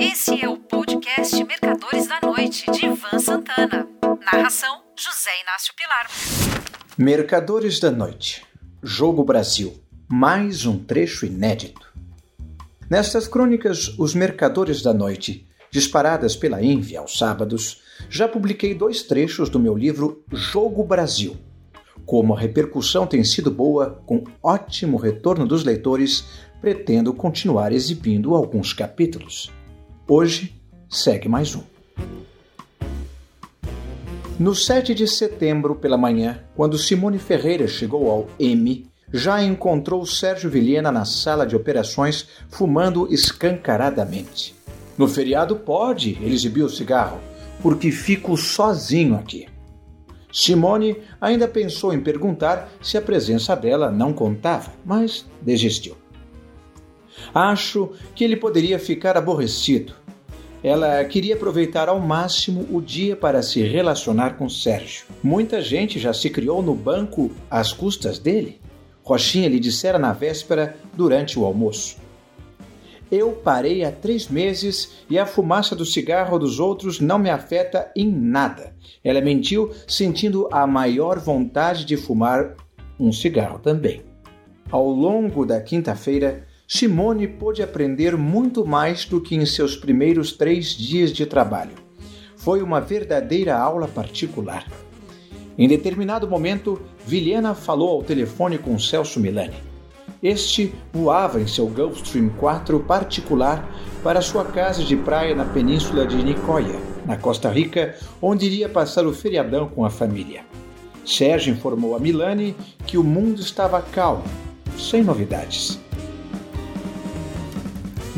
Esse é o podcast Mercadores da Noite, de Ivan Santana. Narração: José Inácio Pilar. Mercadores da Noite. Jogo Brasil. Mais um trecho inédito. Nestas crônicas, Os Mercadores da Noite, disparadas pela Envy aos sábados, já publiquei dois trechos do meu livro Jogo Brasil. Como a repercussão tem sido boa, com ótimo retorno dos leitores, pretendo continuar exibindo alguns capítulos. Hoje segue mais um. No 7 de setembro, pela manhã, quando Simone Ferreira chegou ao M, já encontrou Sérgio Vilhena na sala de operações fumando escancaradamente. No feriado pode, ele exibiu o cigarro, porque fico sozinho aqui. Simone ainda pensou em perguntar se a presença dela não contava, mas desistiu. Acho que ele poderia ficar aborrecido. Ela queria aproveitar ao máximo o dia para se relacionar com Sérgio. Muita gente já se criou no banco às custas dele. Rochinha lhe dissera na véspera, durante o almoço. Eu parei há três meses e a fumaça do cigarro dos outros não me afeta em nada. Ela mentiu, sentindo a maior vontade de fumar um cigarro também. Ao longo da quinta-feira, Simone pôde aprender muito mais do que em seus primeiros três dias de trabalho. Foi uma verdadeira aula particular. Em determinado momento, Vilhena falou ao telefone com Celso Milani. Este voava em seu Gulfstream 4 particular para sua casa de praia na península de Nicoya, na Costa Rica, onde iria passar o feriadão com a família. Sérgio informou a Milani que o mundo estava calmo, sem novidades.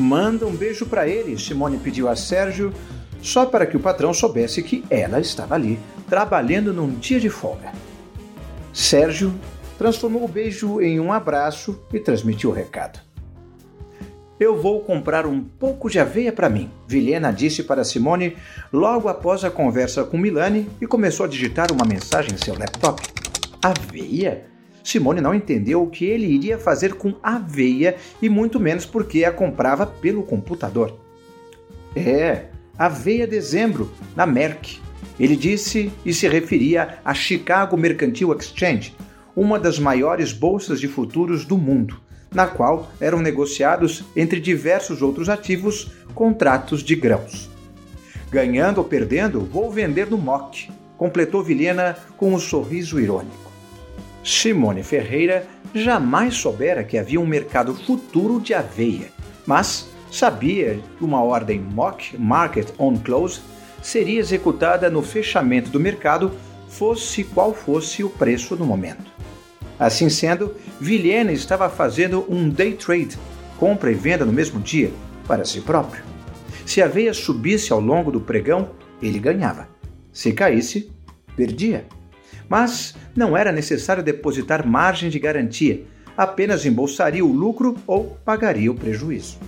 Manda um beijo para ele, Simone pediu a Sérgio, só para que o patrão soubesse que ela estava ali, trabalhando num dia de folga. Sérgio transformou o beijo em um abraço e transmitiu o recado. Eu vou comprar um pouco de aveia para mim, Vilhena disse para Simone logo após a conversa com Milani e começou a digitar uma mensagem em seu laptop. Aveia? Simone não entendeu o que ele iria fazer com aveia e muito menos porque a comprava pelo computador. É, aveia dezembro, na Merck. Ele disse e se referia à Chicago Mercantile Exchange, uma das maiores bolsas de futuros do mundo, na qual eram negociados, entre diversos outros ativos, contratos de grãos. Ganhando ou perdendo, vou vender no MOC, completou Vilhena com um sorriso irônico. Simone Ferreira jamais soubera que havia um mercado futuro de aveia, mas sabia que uma ordem MOC, Market on Close, seria executada no fechamento do mercado, fosse qual fosse o preço no momento. Assim sendo, Vilhena estava fazendo um day trade, compra e venda no mesmo dia, para si próprio. Se a aveia subisse ao longo do pregão, ele ganhava. Se caísse, perdia mas não era necessário depositar margem de garantia, apenas embolsaria o lucro ou pagaria o prejuízo.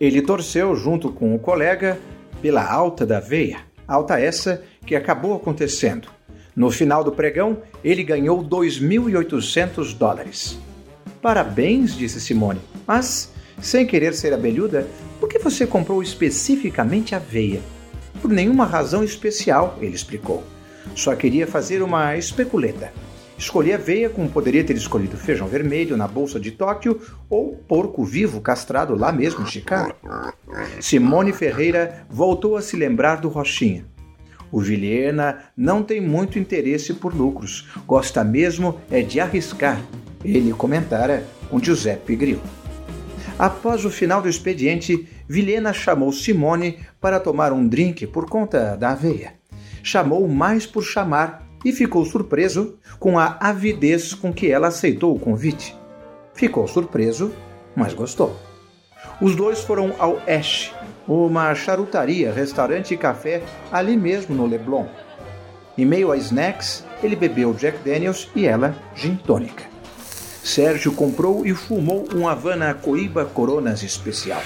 Ele torceu junto com o colega pela alta da veia, alta essa que acabou acontecendo. No final do pregão, ele ganhou 2.800 dólares. Parabéns, disse Simone, mas, sem querer ser abelhuda, por que você comprou especificamente a veia? Por nenhuma razão especial, ele explicou. Só queria fazer uma especuleta. Escolhi aveia como poderia ter escolhido feijão vermelho na bolsa de Tóquio ou porco vivo castrado lá mesmo em Chicago. Simone Ferreira voltou a se lembrar do Rochinha. O Vilhena não tem muito interesse por lucros, gosta mesmo é de arriscar, ele comentara com Giuseppe Grilo. Após o final do expediente, Vilhena chamou Simone para tomar um drink por conta da aveia chamou mais por chamar e ficou surpreso com a avidez com que ela aceitou o convite. Ficou surpreso, mas gostou. Os dois foram ao Ash, uma charutaria, restaurante e café ali mesmo no Leblon. Em meio a snacks, ele bebeu Jack Daniels e ela gin tônica. Sérgio comprou e fumou um Havana Coiba Coronas especial.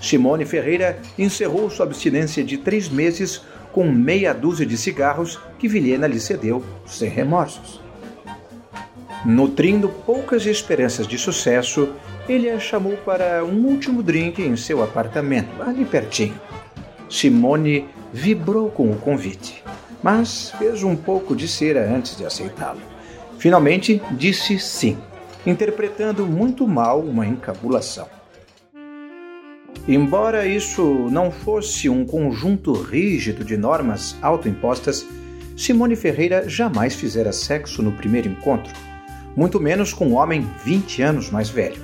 Simone Ferreira encerrou sua abstinência de três meses com meia dúzia de cigarros que Vilhena lhe cedeu sem remorsos. Nutrindo poucas esperanças de sucesso, ele a chamou para um último drink em seu apartamento, ali pertinho. Simone vibrou com o convite, mas fez um pouco de cera antes de aceitá-lo. Finalmente disse sim, interpretando muito mal uma encabulação. Embora isso não fosse um conjunto rígido de normas autoimpostas, Simone Ferreira jamais fizera sexo no primeiro encontro, muito menos com um homem 20 anos mais velho.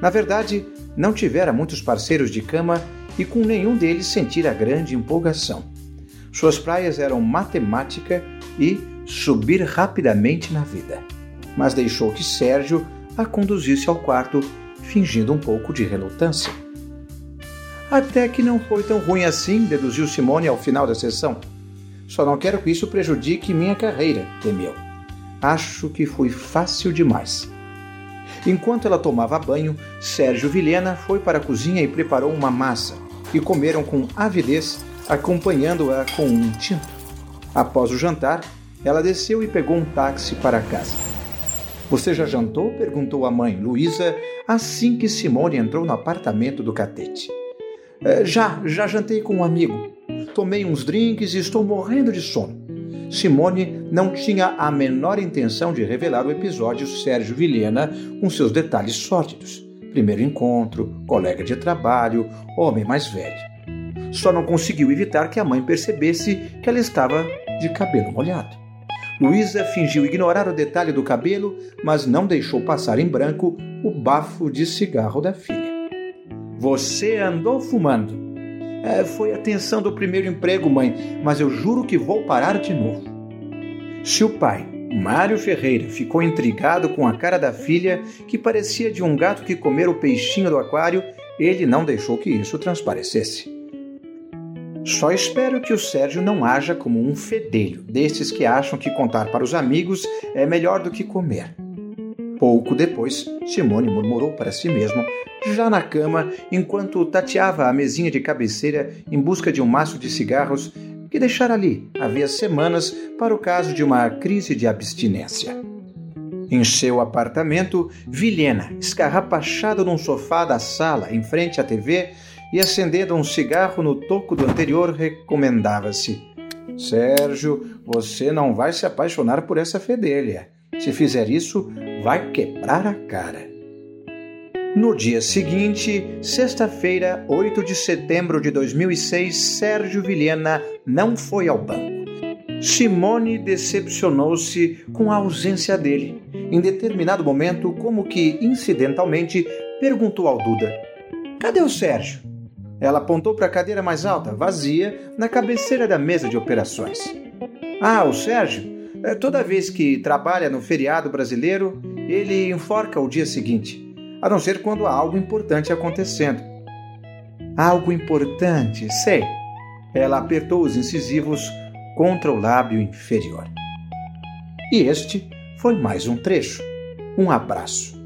Na verdade, não tivera muitos parceiros de cama e com nenhum deles sentira grande empolgação. Suas praias eram matemática e subir rapidamente na vida. Mas deixou que Sérgio a conduzisse ao quarto, fingindo um pouco de relutância. Até que não foi tão ruim assim, deduziu Simone ao final da sessão. Só não quero que isso prejudique minha carreira, temeu. Acho que fui fácil demais. Enquanto ela tomava banho, Sérgio Vilhena foi para a cozinha e preparou uma massa, e comeram com avidez, acompanhando-a com um tinto. Após o jantar, ela desceu e pegou um táxi para casa. Você já jantou? perguntou a mãe, Luísa, assim que Simone entrou no apartamento do catete. É, já, já jantei com um amigo. Tomei uns drinks e estou morrendo de sono. Simone não tinha a menor intenção de revelar o episódio Sérgio Vilhena com seus detalhes sórdidos. Primeiro encontro, colega de trabalho, homem mais velho. Só não conseguiu evitar que a mãe percebesse que ela estava de cabelo molhado. Luísa fingiu ignorar o detalhe do cabelo, mas não deixou passar em branco o bafo de cigarro da filha. Você andou fumando. É, foi a tensão do primeiro emprego, mãe, mas eu juro que vou parar de novo. Se o pai, Mário Ferreira, ficou intrigado com a cara da filha, que parecia de um gato que comera o peixinho do aquário, ele não deixou que isso transparecesse. Só espero que o Sérgio não haja como um fedelho, desses que acham que contar para os amigos é melhor do que comer. Pouco depois, Simone murmurou para si mesmo, já na cama, enquanto tateava a mesinha de cabeceira em busca de um maço de cigarros que deixara ali havia semanas para o caso de uma crise de abstinência. Em seu apartamento, Vilhena, escarrapachado num sofá da sala em frente à TV e acendendo um cigarro no toco do anterior, recomendava-se: Sérgio, você não vai se apaixonar por essa fedelha. Se fizer isso, vai quebrar a cara. No dia seguinte, sexta-feira, 8 de setembro de 2006, Sérgio Vilhena não foi ao banco. Simone decepcionou-se com a ausência dele. Em determinado momento, como que incidentalmente, perguntou ao Duda: Cadê o Sérgio? Ela apontou para a cadeira mais alta, vazia, na cabeceira da mesa de operações. Ah, o Sérgio? É, toda vez que trabalha no feriado brasileiro, ele enforca o dia seguinte, a não ser quando há algo importante acontecendo. Algo importante, sei. Ela apertou os incisivos contra o lábio inferior. E este foi mais um trecho. Um abraço.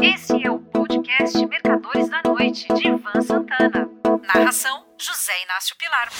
Esse é o podcast Mercadores da Noite, de Ivan Santana. Narração: Inácio Pilar.